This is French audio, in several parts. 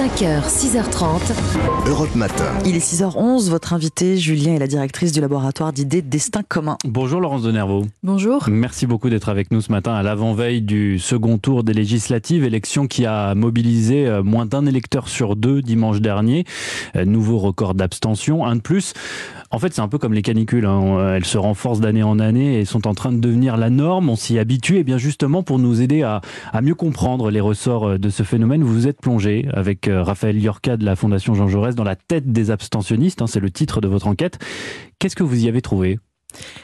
5h, 6h30. Europe Matin. Il est 6h11, votre invité Julien est la directrice du laboratoire d'idées Destin commun. Bonjour Laurence de Nervaux. Bonjour. Merci beaucoup d'être avec nous ce matin à l'avant-veille du second tour des législatives, élection qui a mobilisé euh, moins d'un électeur sur deux dimanche dernier. Euh, nouveau record d'abstention, un de plus. En fait, c'est un peu comme les canicules. Hein. Elles se renforcent d'année en année et sont en train de devenir la norme. On s'y habitue. Et bien justement, pour nous aider à, à, mieux comprendre les ressorts de ce phénomène, vous vous êtes plongé avec euh, Raphaël Yorka de la Fondation Jean Jaurès dans la tête des abstentionnistes. Hein, c'est le titre de votre enquête. Qu'est-ce que vous y avez trouvé?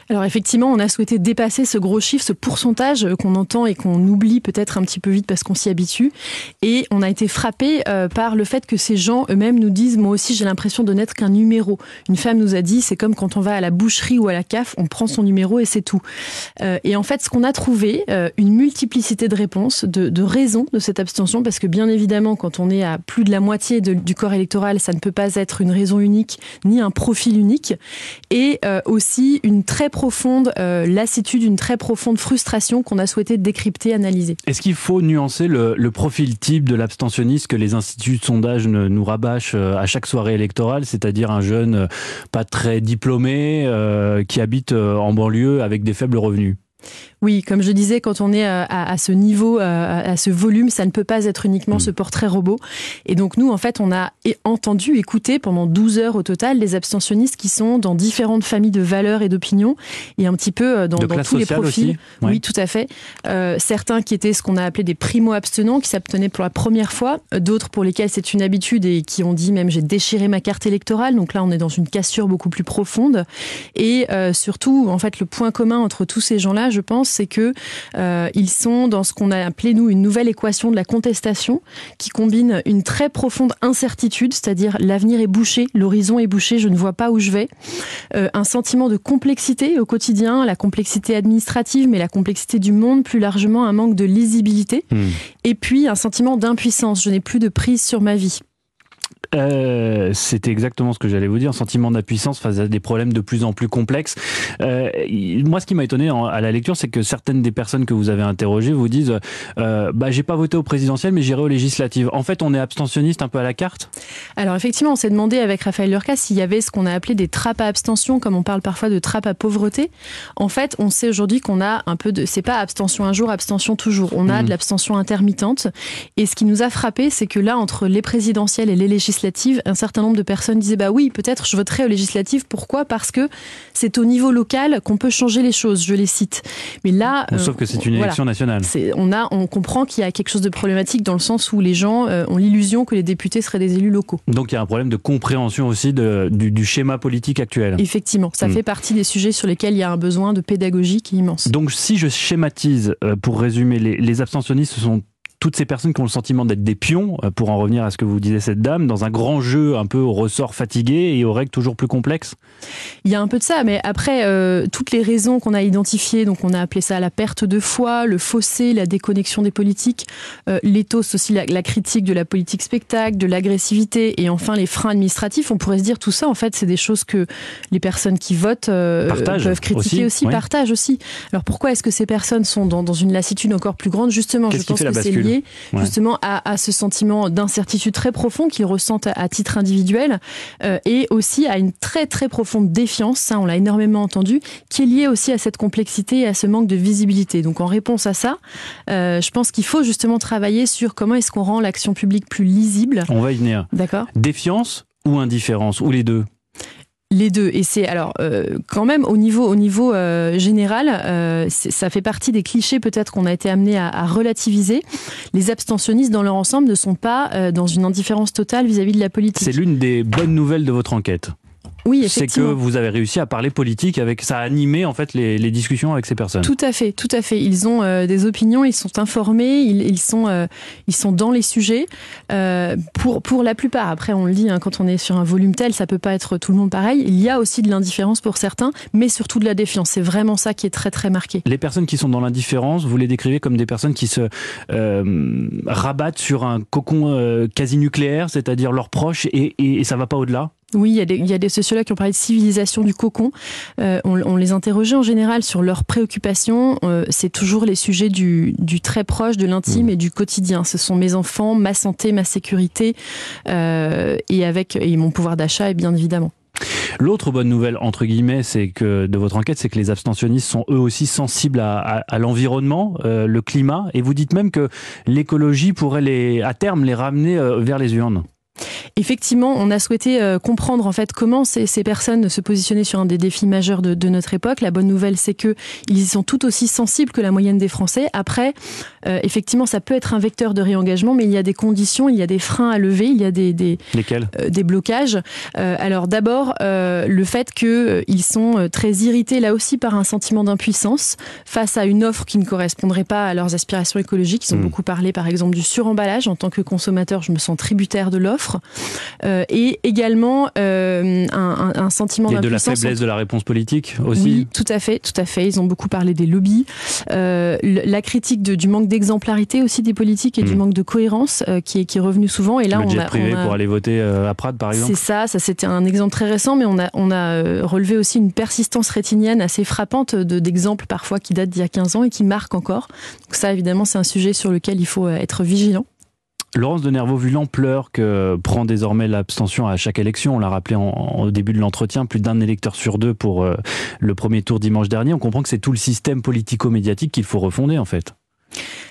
Alors effectivement, on a souhaité dépasser ce gros chiffre, ce pourcentage euh, qu'on entend et qu'on oublie peut-être un petit peu vite parce qu'on s'y habitue. Et on a été frappé euh, par le fait que ces gens eux-mêmes nous disent, moi aussi j'ai l'impression de n'être qu'un numéro. Une femme nous a dit, c'est comme quand on va à la boucherie ou à la CAF, on prend son numéro et c'est tout. Euh, et en fait, ce qu'on a trouvé, une multiplicité de réponses, de, raisons de cette abstention, parce que bien évidemment, quand on est à plus de la moitié du corps électoral, ça ne peut pas être une raison unique ni un profil unique. Et aussi une très profonde euh, lassitude, une très profonde frustration qu'on a souhaité décrypter, analyser. Est-ce qu'il faut nuancer le, profil type de l'abstentionniste que les instituts de sondage nous rabâchent euh, à chaque soirée électorale, c'est-à-dire un jeune euh, pas très diplômé qui habite en banlieue avec des faibles revenus? Oui, comme je disais, quand on est à, à ce niveau, à, à, ce volume, ça ne peut pas être uniquement ce portrait robot. Et donc nous, en fait, on a entendu, écouté pendant 12 heures au total des abstentionnistes qui sont dans différentes familles de valeurs et d'opinions et un petit peu euh, dans, dans tous les profils. Ouais. Oui, tout à fait. Euh, certains qui étaient ce qu'on a appelé des primo-abstenants, qui s'abstenaient pour la première fois, d'autres pour lesquels c'est une habitude et qui ont dit même j'ai déchiré ma carte électorale. Donc là, on est dans une cassure beaucoup plus profonde. Et euh, surtout, en fait, le point commun entre tous ces gens-là, je pense, c'est que euh, ils sont dans ce qu'on a appelé nous une nouvelle équation de la contestation qui combine une très profonde incertitude, c'est-à-dire l'avenir est bouché, l'horizon est bouché, je ne vois pas où je vais, euh, un sentiment de complexité au quotidien, la complexité administrative, mais la complexité du monde plus largement, un manque de lisibilité, mmh. et puis un sentiment d'impuissance, je n'ai plus de prise sur ma vie. Euh, C'était exactement ce que j'allais vous dire, un sentiment d'impuissance face à des problèmes de plus en plus complexes. Euh, moi, ce qui m'a étonné en, à la lecture, c'est que certaines des personnes que vous avez interrogées vous disent euh, bah, j'ai pas voté au présidentiel, mais j'irai aux législatives. En fait, on est abstentionniste un peu à la carte? Alors, effectivement, on s'est demandé avec Raphaël Lurka s'il y avait ce qu'on a appelé des trappes à abstention, comme on parle parfois de trappes à pauvreté. En fait, on sait aujourd'hui qu'on a un peu de. C'est pas abstention un jour, abstention toujours. On a mmh. de l'abstention intermittente. Et ce qui nous a frappé, c'est que là, entre les présidentielles et les législatives, un certain nombre de personnes disaient bah oui, peut-être je voterai aux législatives. Pourquoi? Parce que c'est au niveau local qu'on peut changer les choses. Je les cite. Mais là, bon, sauf que c'est une élection voilà, nationale. On a, on comprend qu'il y a quelque chose de problématique dans le sens où les gens euh, ont l'illusion que les députés seraient des élus locaux. Donc il y a un problème de compréhension aussi de, du, du, schéma politique actuel. Effectivement, ça mmh. fait partie des sujets sur lesquels il y a un besoin de pédagogie qui est immense. Donc si je schématise, euh, pour résumer, les, les abstentionnistes sont toutes ces personnes qui ont le sentiment d'être des pions, euh, pour en revenir à ce que vous disait cette dame, dans un grand jeu un peu au ressort fatigué et aux règles toujours plus complexes Il y a un peu de ça, mais après, euh, toutes les raisons qu'on a identifiées, donc on a appelé ça la perte de foi, le fossé, la déconnexion des politiques, euh, l'éthos aussi, la, la, critique de la politique spectacle, de l'agressivité et enfin les freins administratifs, on pourrait se dire tout ça, en fait, c'est des choses que les personnes qui votent euh, peuvent critiquer aussi, aussi oui. partagent aussi. Alors pourquoi est-ce que ces personnes sont dans, dans une lassitude encore plus grande? Justement, je pense que c'est lié ouais. justement à, à, ce sentiment d'incertitude très profond qu'ils ressentent à, à, titre individuel euh, et aussi à une très très profonde défiance, ça on l'a énormément entendu, qui est liée aussi à cette complexité et à ce manque de visibilité. Donc en réponse à ça, euh, je pense qu'il faut justement travailler sur comment est-ce qu'on rend l'action publique plus lisible. On va y venir. D'accord. Défiance ou indifférence ou les deux? Les deux. Et c'est alors euh, quand même au niveau au niveau euh, général, euh, ça fait partie des clichés peut-être qu'on a été amené à, relativiser. Les abstentionnistes dans leur ensemble ne sont pas dans une indifférence totale vis-à-vis -vis de la politique. C'est l'une des bonnes nouvelles de votre enquête. Oui, c'est que vous avez réussi à parler politique avec ça a animé en fait les, les, discussions avec ces personnes. Tout à fait, tout à fait. Ils ont euh, des opinions, ils sont informés, ils, ils sont euh, ils sont dans les sujets euh, pour pour la plupart. Après, on le dit hein, quand on est sur un volume tel, ça peut pas être tout le monde pareil. Il y a aussi de l'indifférence pour certains, mais surtout de la défiance. C'est vraiment ça qui est très très marqué. Les personnes qui sont dans l'indifférence, vous les décrivez comme des personnes qui se rabattent sur un cocon quasi nucléaire, c'est-à-dire leurs proches et, et, et ça va pas au-delà? Oui, il y, a des, il y, a des, sociologues qui ont parlé de civilisation du cocon. Euh, on, on, les interrogeait en général sur leurs préoccupations. Euh, c'est toujours les sujets du, du très proche, de l'intime mmh. et du quotidien. Ce sont mes enfants, ma santé, ma sécurité euh, et avec et mon pouvoir d'achat, et bien évidemment. L'autre bonne nouvelle, entre guillemets, c'est que de votre enquête, c'est que les abstentionnistes sont eux aussi sensibles à, à, à l'environnement, euh, le climat, et vous dites même que l'écologie pourrait les, à terme les ramener euh, vers les urnes. Effectivement, on a souhaité euh, comprendre en fait comment ces, ces, personnes se positionnaient sur un des défis majeurs de, de notre époque. La bonne nouvelle, c'est que ils sont tout aussi sensibles que la moyenne des Français. Après, euh, effectivement, ça peut être un vecteur de réengagement, mais il y a des conditions, il y a des freins à lever, il y a des des, euh, des blocages. Alors d'abord, le fait qu'ils sont très irrités là aussi par un sentiment d'impuissance face à une offre qui ne correspondrait pas à leurs aspirations écologiques. Ils ont mmh. beaucoup parlé, par exemple, du suremballage. En tant que consommateur, je me sens tributaire de l'offre. Euh, et également euh, un, un, sentiment et de la faiblesse de la réponse politique aussi. Oui, tout à fait, tout à fait. Ils ont beaucoup parlé des lobbies, euh, la critique de, du manque d'exemplarité aussi des politiques et mmh. du manque de cohérence qui, est, qui est revenu souvent. Et là, Le on jet a, privé on a... pour aller voter à Prades, par exemple. C'est ça, ça c'était un exemple très récent, mais on a, on a relevé aussi une persistance rétinienne assez frappante d'exemples de, parfois qui datent d'il y a 15 ans et qui marquent encore. Donc ça, évidemment, c'est un sujet sur lequel il faut être vigilant. Laurence de Nervaux, vu l'ampleur que prend désormais l'abstention à chaque élection, on l'a rappelé au début de l'entretien, plus d'un électeur sur deux pour euh, le premier tour dimanche dernier, on comprend que c'est tout le système politico-médiatique qu'il faut refonder en fait.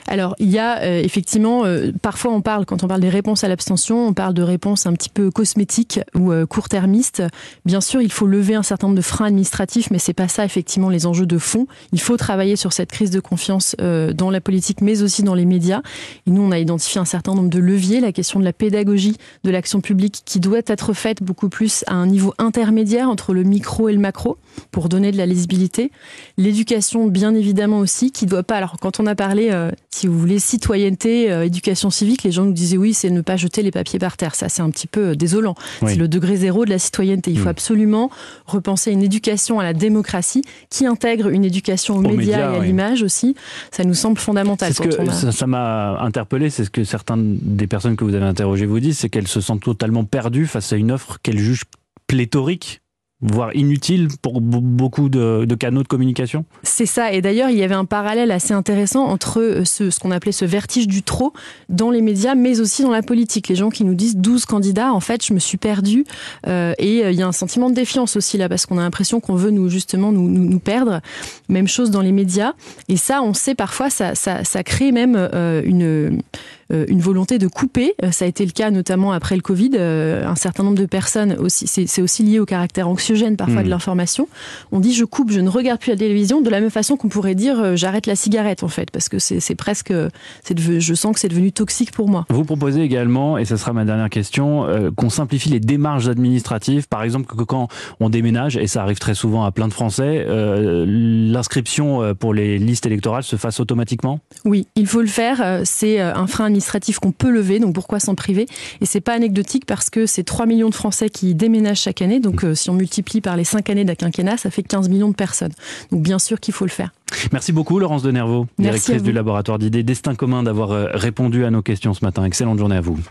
Alors, il y a euh, effectivement, euh, parfois on parle, quand on parle des réponses à l'abstention, on parle de réponses un petit peu cosmétiques ou euh, court-termistes. Bien sûr, il faut lever un certain nombre de freins administratifs, mais c'est pas ça effectivement les enjeux de fond. Il faut travailler sur cette crise de confiance euh, dans la politique, mais aussi dans les médias. Et nous, on a identifié un certain nombre de leviers, la question de la pédagogie de l'action publique qui doit être faite beaucoup plus à un niveau intermédiaire entre le micro et le macro pour donner de la lisibilité. L'éducation, bien évidemment aussi, qui doit pas. Alors, quand on a parlé euh, si vous voulez, citoyenneté, euh, éducation civique, les gens nous disaient oui, c'est ne pas jeter les papiers par terre. Ça, c'est un petit peu euh, désolant. Oui. C'est le degré zéro de la citoyenneté. Il mmh. faut absolument repenser une éducation à la démocratie qui intègre une éducation aux, aux médias, médias, et à oui. l'image aussi. Ça nous semble fondamental. Ce que, a... Ça m'a interpellé, c'est ce que certaines des personnes que vous avez interrogées vous disent, c'est qu'elles se sentent totalement perdues face à une offre qu'elles jugent pléthorique voire inutile pour beaucoup de, canaux de communication C'est ça. Et d'ailleurs, il y avait un parallèle assez intéressant entre euh, ce, qu'on appelait ce vertige du trop dans les médias, mais aussi dans la politique. Les gens qui nous disent 12 candidats, en fait, je me suis perdu. Euh, et euh, il y a un sentiment de défiance aussi là, parce qu'on a l'impression qu'on veut nous justement nous, nous, perdre. Même chose dans les médias. Et ça, on sait parfois, ça, ça, ça crée même une une volonté de couper. Euh, ça a été le cas notamment après le Covid. Euh, un certain nombre de personnes aussi, c'est aussi lié au caractère anxiogène parfois mmh. de l'information. On dit je coupe, je ne regarde plus la télévision de la même façon qu'on pourrait dire j'arrête la cigarette en fait parce que c'est presque, je sens que c'est devenu toxique pour moi. Vous proposez également, et ce sera ma dernière question, euh, qu'on simplifie les démarches administratives. Par exemple, que quand on déménage, et ça arrive très souvent à plein de Français, euh, l'inscription pour les listes électorales se fasse automatiquement? Oui, il faut le faire. C'est un frein qu'on peut lever, donc pourquoi s'en priver? Et c'est pas anecdotique parce que c'est 3 millions de Français qui déménagent chaque année, donc euh, si on multiplie par les 5 années d'un quinquennat, ça fait 15 millions de personnes. Donc bien sûr qu'il faut le faire. Merci beaucoup Laurence de Nervaux, directrice du laboratoire d'idées Destin commun d'avoir euh, répondu à nos questions ce matin. Excellente journée à vous.